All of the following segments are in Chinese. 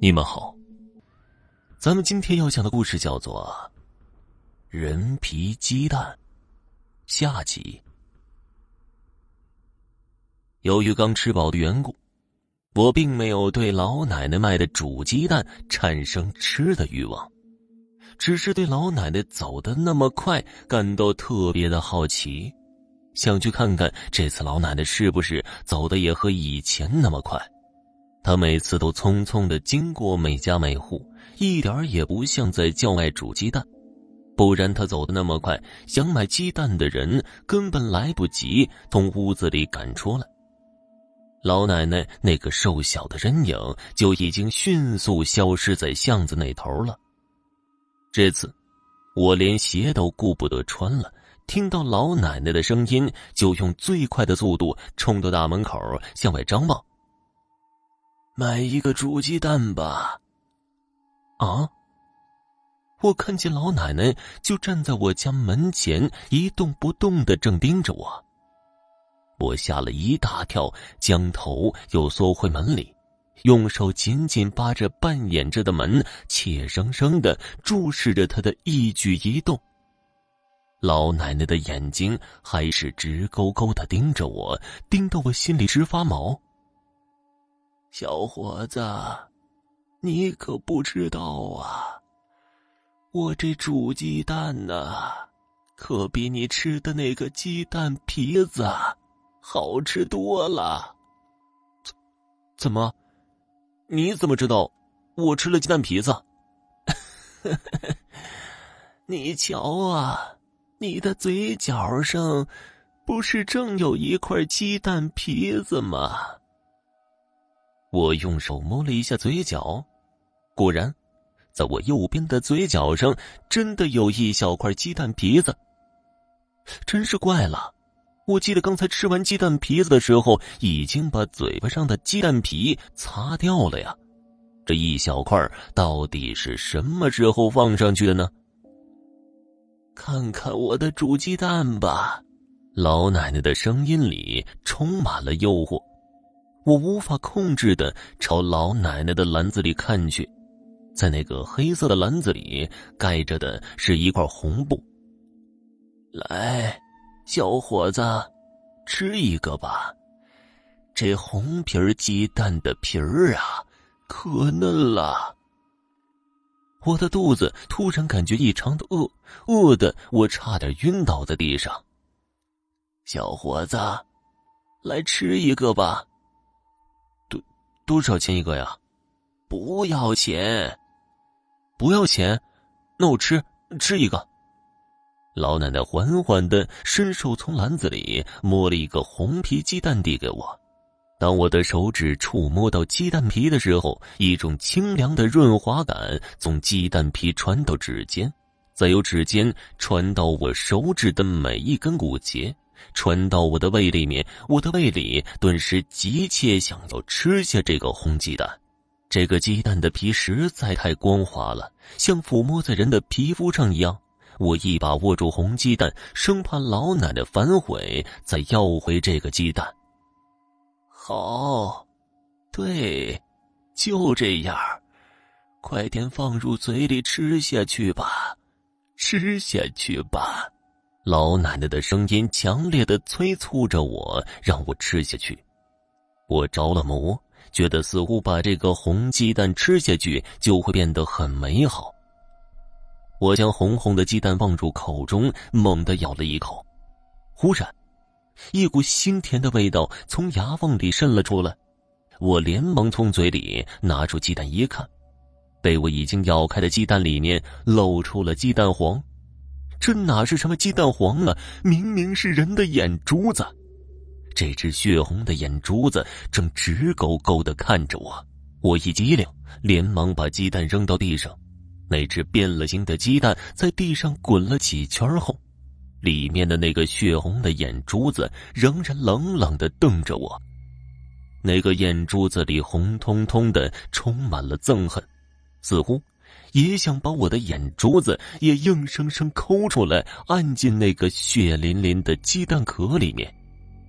你们好，咱们今天要讲的故事叫做《人皮鸡蛋》下集。由于刚吃饱的缘故，我并没有对老奶奶卖的煮鸡蛋产生吃的欲望，只是对老奶奶走的那么快感到特别的好奇，想去看看这次老奶奶是不是走的也和以前那么快。他每次都匆匆的经过每家每户，一点也不像在叫卖煮鸡蛋。不然他走的那么快，想买鸡蛋的人根本来不及从屋子里赶出来。老奶奶那个瘦小的身影就已经迅速消失在巷子那头了。这次，我连鞋都顾不得穿了，听到老奶奶的声音，就用最快的速度冲到大门口向外张望。买一个煮鸡蛋吧。啊！我看见老奶奶就站在我家门前一动不动的，正盯着我。我吓了一大跳，将头又缩回门里，用手紧紧扒着半掩着的门，怯生生的注视着她的一举一动。老奶奶的眼睛还是直勾勾的盯着我，盯得我心里直发毛。小伙子，你可不知道啊！我这煮鸡蛋呢，可比你吃的那个鸡蛋皮子好吃多了。怎怎么？你怎么知道我吃了鸡蛋皮子？你瞧啊，你的嘴角上不是正有一块鸡蛋皮子吗？我用手摸了一下嘴角，果然，在我右边的嘴角上真的有一小块鸡蛋皮子。真是怪了，我记得刚才吃完鸡蛋皮子的时候，已经把嘴巴上的鸡蛋皮擦掉了呀。这一小块到底是什么时候放上去的呢？看看我的煮鸡蛋吧，老奶奶的声音里充满了诱惑。我无法控制的朝老奶奶的篮子里看去，在那个黑色的篮子里盖着的是一块红布。来，小伙子，吃一个吧。这红皮儿鸡蛋的皮儿啊，可嫩了。我的肚子突然感觉异常的饿，饿的我差点晕倒在地上。小伙子，来吃一个吧。多少钱一个呀？不要钱，不要钱，那我吃吃一个。老奶奶缓缓的伸手从篮子里摸了一个红皮鸡蛋递给我。当我的手指触摸到鸡蛋皮的时候，一种清凉的润滑感从鸡蛋皮传到指尖，再由指尖传到我手指的每一根骨节。传到我的胃里面，我的胃里顿时急切想要吃下这个红鸡蛋。这个鸡蛋的皮实在太光滑了，像抚摸在人的皮肤上一样。我一把握住红鸡蛋，生怕老奶奶反悔，再要回这个鸡蛋。好，对，就这样，快点放入嘴里吃下去吧，吃下去吧。老奶奶的声音强烈的催促着我，让我吃下去。我着了魔，觉得似乎把这个红鸡蛋吃下去就会变得很美好。我将红红的鸡蛋放入口中，猛地咬了一口，忽然，一股腥甜的味道从牙缝里渗了出来。我连忙从嘴里拿出鸡蛋一看，被我已经咬开的鸡蛋里面露出了鸡蛋黄。这哪是什么鸡蛋黄啊？明明是人的眼珠子！这只血红的眼珠子正直勾勾的看着我。我一激灵，连忙把鸡蛋扔到地上。那只变了形的鸡蛋在地上滚了几圈后，里面的那个血红的眼珠子仍然冷冷的瞪着我。那个眼珠子里红彤彤的，充满了憎恨，似乎……也想把我的眼珠子也硬生生抠出来，按进那个血淋淋的鸡蛋壳里面。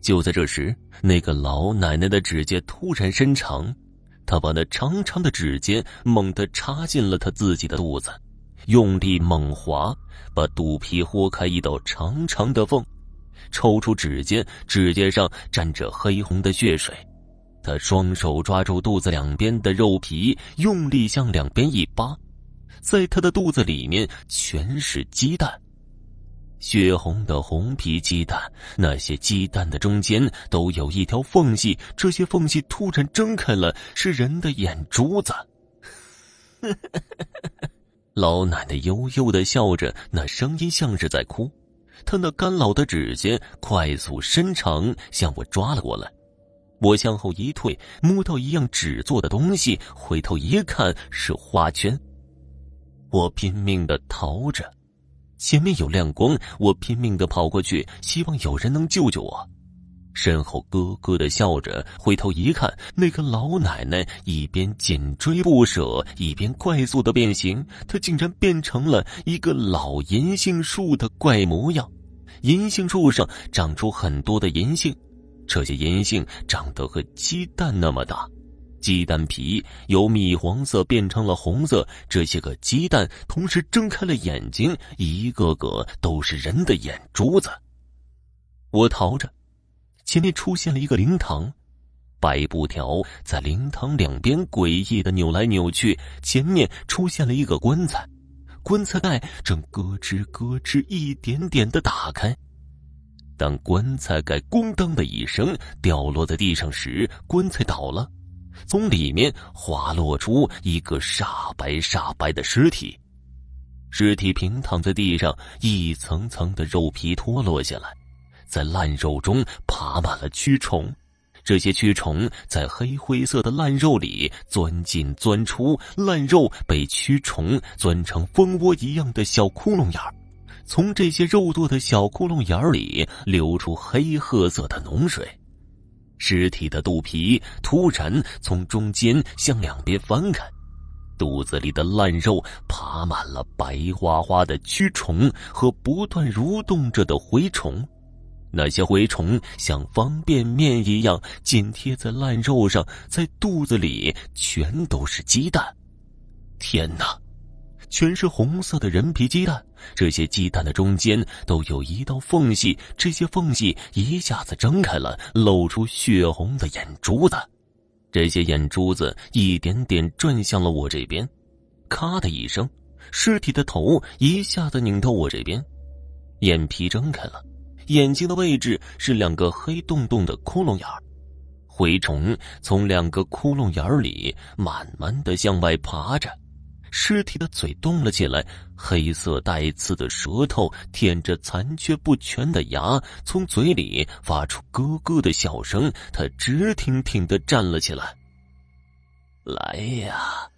就在这时，那个老奶奶的指甲突然伸长，她把那长长的指尖猛地插进了她自己的肚子，用力猛划，把肚皮豁开一道长长的缝。抽出指尖，指尖上沾着黑红的血水。他双手抓住肚子两边的肉皮，用力向两边一扒，在他的肚子里面全是鸡蛋。血红的红皮鸡蛋，那些鸡蛋的中间都有一条缝隙，这些缝隙突然睁开了，是人的眼珠子。老奶奶悠悠的笑着，那声音像是在哭。她那干老的指尖快速伸长，向我抓了过来。我向后一退，摸到一样纸做的东西，回头一看是花圈。我拼命的逃着。前面有亮光，我拼命的跑过去，希望有人能救救我。身后咯咯的笑着，回头一看，那个老奶奶一边紧追不舍，一边快速的变形。她竟然变成了一个老银杏树的怪模样。银杏树上长出很多的银杏，这些银杏长得和鸡蛋那么大。鸡蛋皮由米黄色变成了红色，这些个鸡蛋同时睁开了眼睛，一个个都是人的眼珠子。我逃着，前面出现了一个灵堂，白布条在灵堂两边诡异的扭来扭去，前面出现了一个棺材，棺材盖正咯吱咯吱一点点的打开。当棺材盖“咣当”的一声掉落在地上时，棺材倒了。从里面滑落出一个煞白煞白的尸体，尸体平躺在地上，一层层的肉皮脱落下来，在烂肉中爬满了蛆虫，这些蛆虫在黑灰色的烂肉里钻进钻出，烂肉被蛆虫钻成蜂窝一样的小窟窿眼儿，从这些肉做的小窟窿眼儿里流出黑褐色的脓水。尸体的肚皮突然从中间向两边翻开，肚子里的烂肉爬满了白花花的蛆虫和不断蠕动着的蛔虫，那些蛔虫像方便面一样紧贴在烂肉上，在肚子里全都是鸡蛋。天哪！全是红色的人皮鸡蛋，这些鸡蛋的中间都有一道缝隙，这些缝隙一下子睁开了，露出血红的眼珠子。这些眼珠子一点点转向了我这边，咔的一声，尸体的头一下子拧到我这边，眼皮睁开了，眼睛的位置是两个黑洞洞的窟窿眼，蛔虫从两个窟窿眼里慢慢的向外爬着。尸体的嘴动了起来，黑色带刺的舌头舔着残缺不全的牙，从嘴里发出咯咯的笑声。他直挺挺的站了起来。来呀，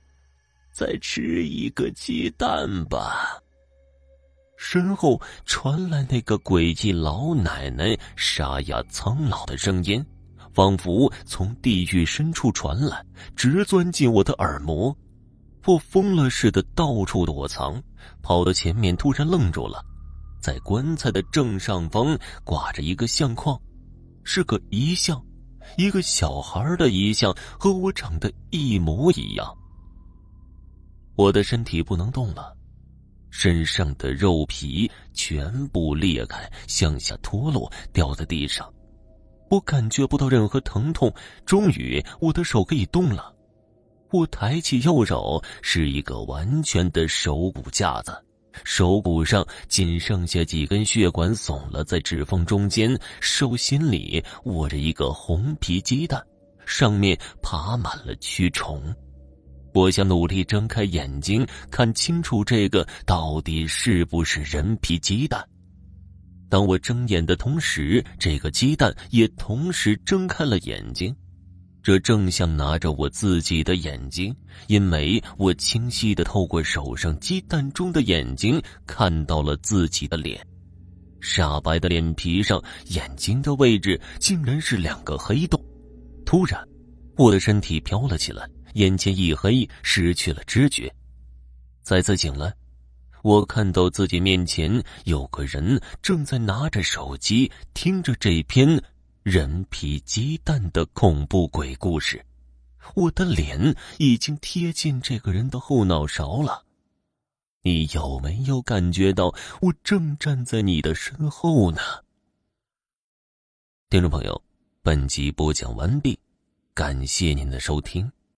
再吃一个鸡蛋吧。身后传来那个诡异老奶奶沙哑苍老的声音，仿佛从地狱深处传来，直钻进我的耳膜。我疯了似的到处躲藏，跑到前面突然愣住了，在棺材的正上方挂着一个相框，是个遗像，一个小孩的遗像，和我长得一模一样。我的身体不能动了，身上的肉皮全部裂开，向下脱落，掉在地上，我感觉不到任何疼痛，终于我的手可以动了。我抬起右手，是一个完全的手骨架子，手骨上仅剩下几根血管耸了在指缝中间，手心里握着一个红皮鸡蛋，上面爬满了蛆虫。我想努力睁开眼睛，看清楚这个到底是不是人皮鸡蛋。当我睁眼的同时，这个鸡蛋也同时睁开了眼睛。这正像拿着我自己的眼睛，因为我清晰的透过手上鸡蛋中的眼睛看到了自己的脸，煞白的脸皮上，眼睛的位置竟然是两个黑洞。突然，我的身体飘了起来，眼前一黑，失去了知觉。再次醒来，我看到自己面前有个人正在拿着手机听着这篇。人皮鸡蛋的恐怖鬼故事，我的脸已经贴近这个人的后脑勺了。你有没有感觉到我正站在你的身后呢？听众朋友，本集播讲完毕，感谢您的收听。